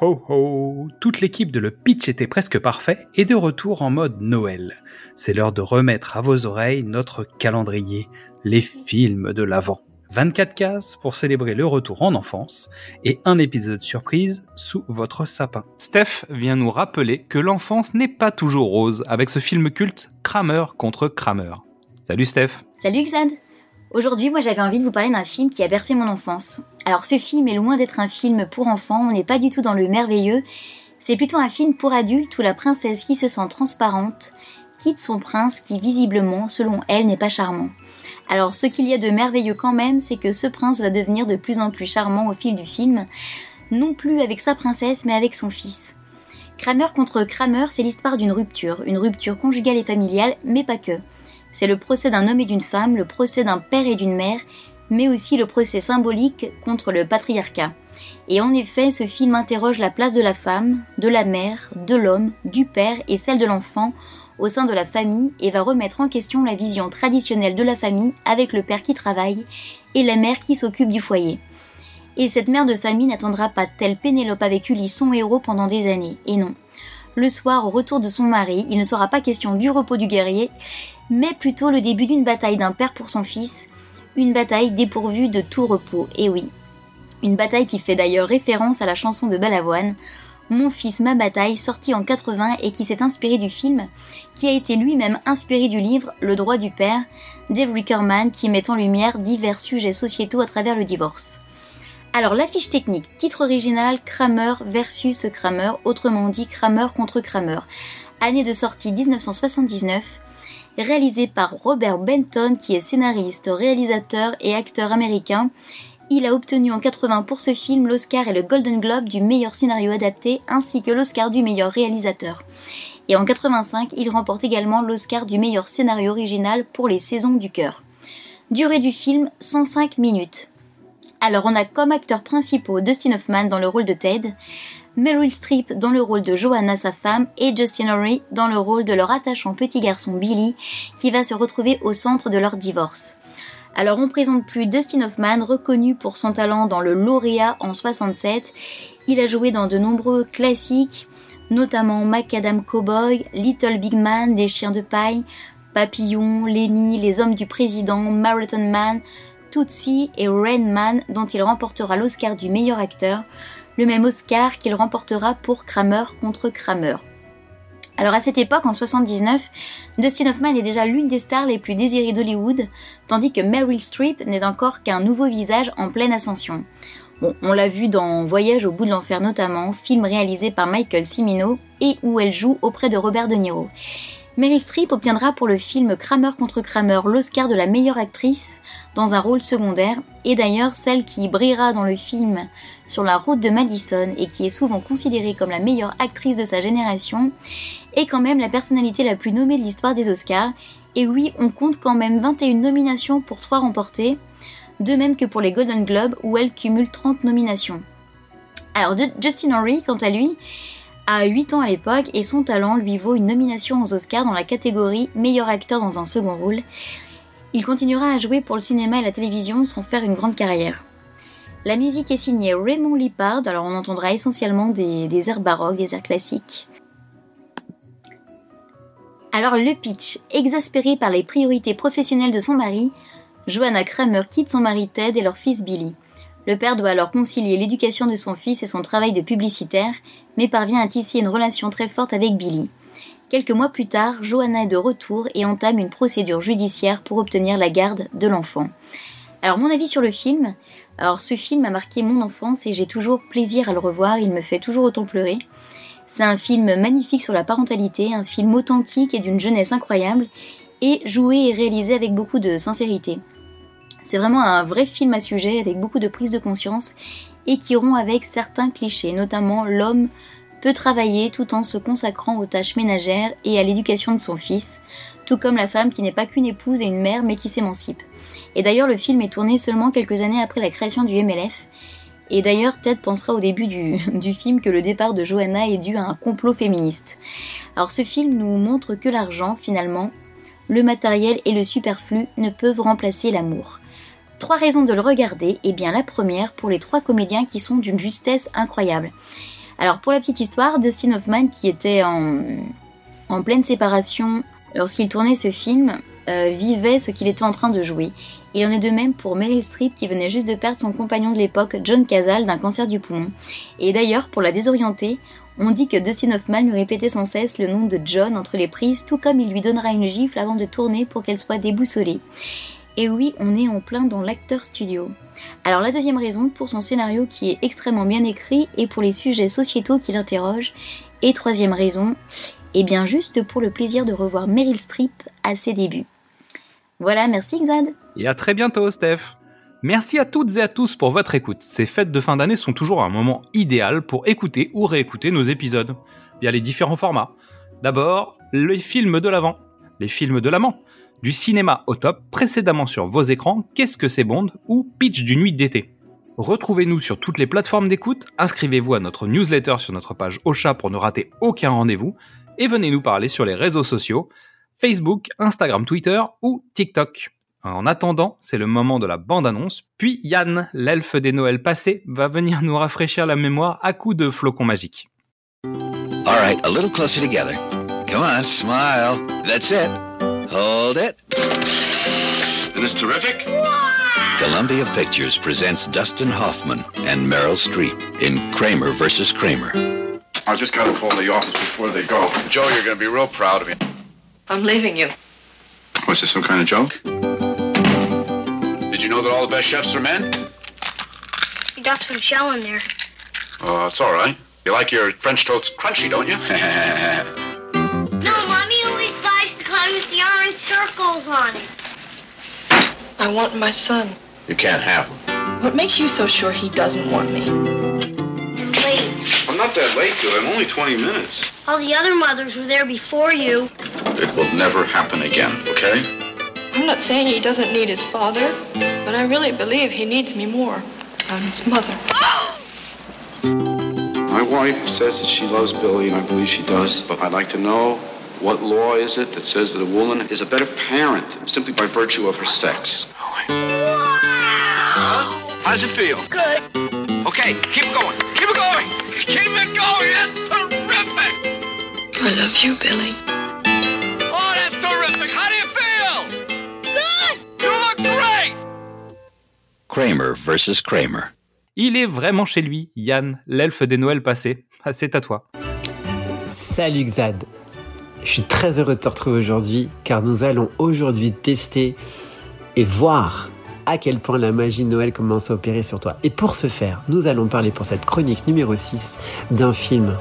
ho ho Toute l'équipe de Le Pitch était presque parfait et de retour en mode Noël. C'est l'heure de remettre à vos oreilles notre calendrier, les films de l'Avent. 24 cases pour célébrer le retour en enfance et un épisode surprise sous votre sapin. Steph vient nous rappeler que l'enfance n'est pas toujours rose avec ce film culte Kramer contre Kramer. Salut Steph. Salut Xad. Aujourd'hui, moi j'avais envie de vous parler d'un film qui a bercé mon enfance. Alors ce film est loin d'être un film pour enfants, on n'est pas du tout dans le merveilleux, c'est plutôt un film pour adultes où la princesse qui se sent transparente quitte son prince qui visiblement, selon elle, n'est pas charmant. Alors ce qu'il y a de merveilleux quand même, c'est que ce prince va devenir de plus en plus charmant au fil du film, non plus avec sa princesse, mais avec son fils. Kramer contre Kramer, c'est l'histoire d'une rupture, une rupture conjugale et familiale, mais pas que. C'est le procès d'un homme et d'une femme, le procès d'un père et d'une mère, mais aussi le procès symbolique contre le patriarcat. Et en effet, ce film interroge la place de la femme, de la mère, de l'homme, du père et celle de l'enfant au sein de la famille et va remettre en question la vision traditionnelle de la famille avec le père qui travaille et la mère qui s'occupe du foyer. Et cette mère de famille n'attendra pas telle Pénélope avec Ulysse son héros pendant des années, et non. Le soir, au retour de son mari, il ne sera pas question du repos du guerrier, mais plutôt le début d'une bataille d'un père pour son fils, une bataille dépourvue de tout repos, et oui. Une bataille qui fait d'ailleurs référence à la chanson de Balavoine, mon fils, ma bataille, sorti en 80 et qui s'est inspiré du film, qui a été lui-même inspiré du livre Le droit du père Dave Rickerman qui met en lumière divers sujets sociétaux à travers le divorce. Alors l'affiche technique, titre original Kramer versus Kramer, autrement dit Kramer contre Kramer. Année de sortie 1979, réalisé par Robert Benton qui est scénariste, réalisateur et acteur américain il a obtenu en 80 pour ce film l'Oscar et le Golden Globe du meilleur scénario adapté ainsi que l'Oscar du meilleur réalisateur. Et en 85, il remporte également l'Oscar du meilleur scénario original pour Les Saisons du cœur. Durée du film 105 minutes. Alors on a comme acteurs principaux Dustin Hoffman dans le rôle de Ted, Meryl Streep dans le rôle de Joanna sa femme et Justin Horry dans le rôle de leur attachant petit garçon Billy qui va se retrouver au centre de leur divorce. Alors on présente plus Dustin Hoffman, reconnu pour son talent dans le lauréat en 67. Il a joué dans de nombreux classiques, notamment Macadam Cowboy, Little Big Man, Les Chiens de Paille, Papillon, Lenny, Les Hommes du Président, Marathon Man, Tootsie et Rain Man, dont il remportera l'Oscar du meilleur acteur, le même Oscar qu'il remportera pour Kramer contre Kramer. Alors à cette époque, en 79, Dustin Hoffman est déjà l'une des stars les plus désirées d'Hollywood, tandis que Meryl Streep n'est encore qu'un nouveau visage en pleine ascension. On l'a vu dans Voyage au bout de l'enfer notamment, film réalisé par Michael Cimino et où elle joue auprès de Robert De Niro. Meryl Streep obtiendra pour le film Kramer contre Kramer l'Oscar de la meilleure actrice dans un rôle secondaire, et d'ailleurs celle qui brillera dans le film sur la route de Madison et qui est souvent considérée comme la meilleure actrice de sa génération, est quand même la personnalité la plus nommée de l'histoire des Oscars, et oui, on compte quand même 21 nominations pour 3 remportées, de même que pour les Golden Globes où elle cumule 30 nominations. Alors Justin Henry, quant à lui, a 8 ans à l'époque et son talent lui vaut une nomination aux Oscars dans la catégorie meilleur acteur dans un second rôle. Il continuera à jouer pour le cinéma et la télévision sans faire une grande carrière. La musique est signée Raymond Lippard, alors on entendra essentiellement des, des airs baroques, des airs classiques. Alors le pitch, exaspéré par les priorités professionnelles de son mari, Joanna Kramer quitte son mari Ted et leur fils Billy. Le père doit alors concilier l'éducation de son fils et son travail de publicitaire, mais parvient à tisser une relation très forte avec Billy. Quelques mois plus tard, Johanna est de retour et entame une procédure judiciaire pour obtenir la garde de l'enfant. Alors mon avis sur le film, alors ce film a marqué mon enfance et j'ai toujours plaisir à le revoir, il me fait toujours autant pleurer. C'est un film magnifique sur la parentalité, un film authentique et d'une jeunesse incroyable, et joué et réalisé avec beaucoup de sincérité. C'est vraiment un vrai film à sujet avec beaucoup de prise de conscience et qui rompt avec certains clichés, notamment l'homme peut travailler tout en se consacrant aux tâches ménagères et à l'éducation de son fils, tout comme la femme qui n'est pas qu'une épouse et une mère mais qui s'émancipe. Et d'ailleurs le film est tourné seulement quelques années après la création du MLF, et d'ailleurs Ted pensera au début du, du, film que le départ de Johanna est dû à un complot féministe. Alors ce film nous montre que l'argent, finalement, le matériel et le superflu ne peuvent remplacer l'amour. Trois raisons de le regarder, et bien la première pour les trois comédiens qui sont d'une justesse incroyable. Alors pour la petite histoire, Dustin Hoffman qui était en, en pleine séparation lorsqu'il tournait ce film, euh, vivait ce qu'il était en train de jouer. Il en est de même pour Meryl Streep qui venait juste de perdre son compagnon de l'époque, John Cazale, d'un cancer du poumon. Et d'ailleurs, pour la désorienter, on dit que Dustin Hoffman lui répétait sans cesse le nom de John entre les prises, tout comme il lui donnera une gifle avant de tourner pour qu'elle soit déboussolée. Et oui, on est en plein dans l'acteur studio. Alors la deuxième raison, pour son scénario qui est extrêmement bien écrit et pour les sujets sociétaux qu'il interroge. Et troisième raison, et eh bien juste pour le plaisir de revoir Meryl Streep à ses débuts. Voilà, merci Xad. Et à très bientôt, Steph. Merci à toutes et à tous pour votre écoute. Ces fêtes de fin d'année sont toujours un moment idéal pour écouter ou réécouter nos épisodes via les différents formats. D'abord, les films de l'avant, les films de l'amant, du cinéma au top précédemment sur vos écrans, Qu'est-ce que c'est Bond ou Pitch du nuit d'été. Retrouvez-nous sur toutes les plateformes d'écoute, inscrivez-vous à notre newsletter sur notre page Ocha pour ne rater aucun rendez-vous et venez nous parler sur les réseaux sociaux Facebook, Instagram, Twitter ou TikTok. En attendant, c'est le moment de la bande-annonce, puis Yann, l'elfe des Noëls passés, va venir nous rafraîchir la mémoire à coups de flocons magiques. All a little closer together. Come on, smile. That's it. Hold it. Isn't this terrific? Columbia Pictures presents Dustin Hoffman and Meryl Streep in Kramer versus Kramer. I just gotta call the office before they go. Joe, you're gonna be real proud of me. I'm leaving you. Was this some kind of joke? Did you know that all the best chefs are men? You got some shell in there. Oh, it's all right. You like your French toast crunchy, don't you? circles on it. I want my son. You can't have him. What makes you so sure he doesn't want me? Late. I'm not that late, dude. I'm only 20 minutes. All the other mothers were there before you. It will never happen again, okay? I'm not saying he doesn't need his father, but I really believe he needs me more. I'm his mother. My wife says that she loves Billy, and I believe she does. But I'd like to know what law is it that says that a woman is a better parent simply by virtue of her sex? Oh, How does it feel? Good. Okay, keep it going. Keep it going. Keep it going. That's terrific. I love you, Billy. Oh, that's terrific. How do you feel? Good. You look great. Kramer versus Kramer. Il est vraiment chez lui, Yann, l'elfe des Noëls passés. C'est à toi. Salut Xad. Je suis très heureux de te retrouver aujourd'hui car nous allons aujourd'hui tester et voir à quel point la magie de Noël commence à opérer sur toi. Et pour ce faire, nous allons parler pour cette chronique numéro 6 d'un film,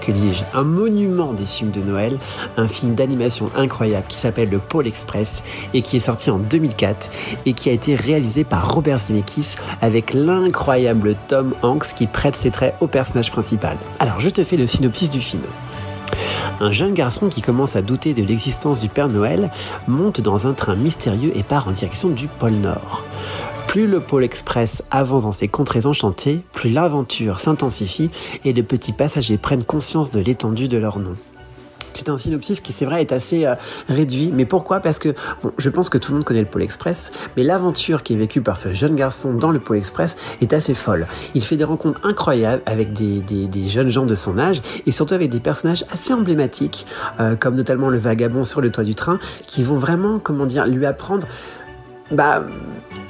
que dis-je, un monument des films de Noël, un film d'animation incroyable qui s'appelle Le Pôle Express et qui est sorti en 2004 et qui a été réalisé par Robert Zemeckis avec l'incroyable Tom Hanks qui prête ses traits au personnage principal. Alors je te fais le synopsis du film. Un jeune garçon qui commence à douter de l'existence du Père Noël monte dans un train mystérieux et part en direction du pôle Nord. Plus le pôle express avance dans ses contrées enchantées, plus l'aventure s'intensifie et les petits passagers prennent conscience de l'étendue de leur nom. C'est un synopsis qui, c'est vrai, est assez euh, réduit. Mais pourquoi? Parce que bon, je pense que tout le monde connaît le Pôle Express, mais l'aventure qui est vécue par ce jeune garçon dans le Pôle Express est assez folle. Il fait des rencontres incroyables avec des, des, jeunes gens de son âge et surtout avec des personnages assez emblématiques, euh, comme notamment le vagabond sur le toit du train, qui vont vraiment, comment dire, lui apprendre bah,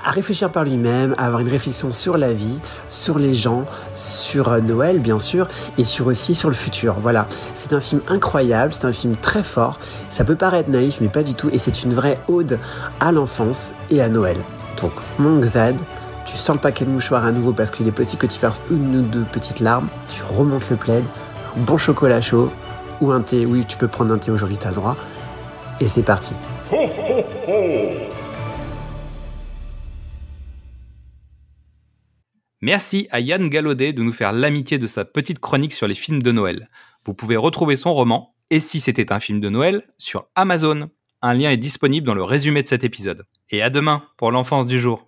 à réfléchir par lui-même, à avoir une réflexion sur la vie, sur les gens, sur euh, Noël bien sûr, et sur aussi sur le futur. Voilà, c'est un film incroyable, c'est un film très fort. Ça peut paraître naïf, mais pas du tout, et c'est une vraie ode à l'enfance et à Noël. Donc, mon Xad, tu sors le paquet de mouchoirs à nouveau parce qu'il est possible que tu fasses une ou deux petites larmes. Tu remontes le plaid, bon chocolat chaud ou un thé. Oui, tu peux prendre un thé aujourd'hui, t'as le droit. Et c'est parti. Merci à Yann Gallaudet de nous faire l'amitié de sa petite chronique sur les films de Noël. Vous pouvez retrouver son roman, Et si c'était un film de Noël, sur Amazon. Un lien est disponible dans le résumé de cet épisode. Et à demain pour l'enfance du jour.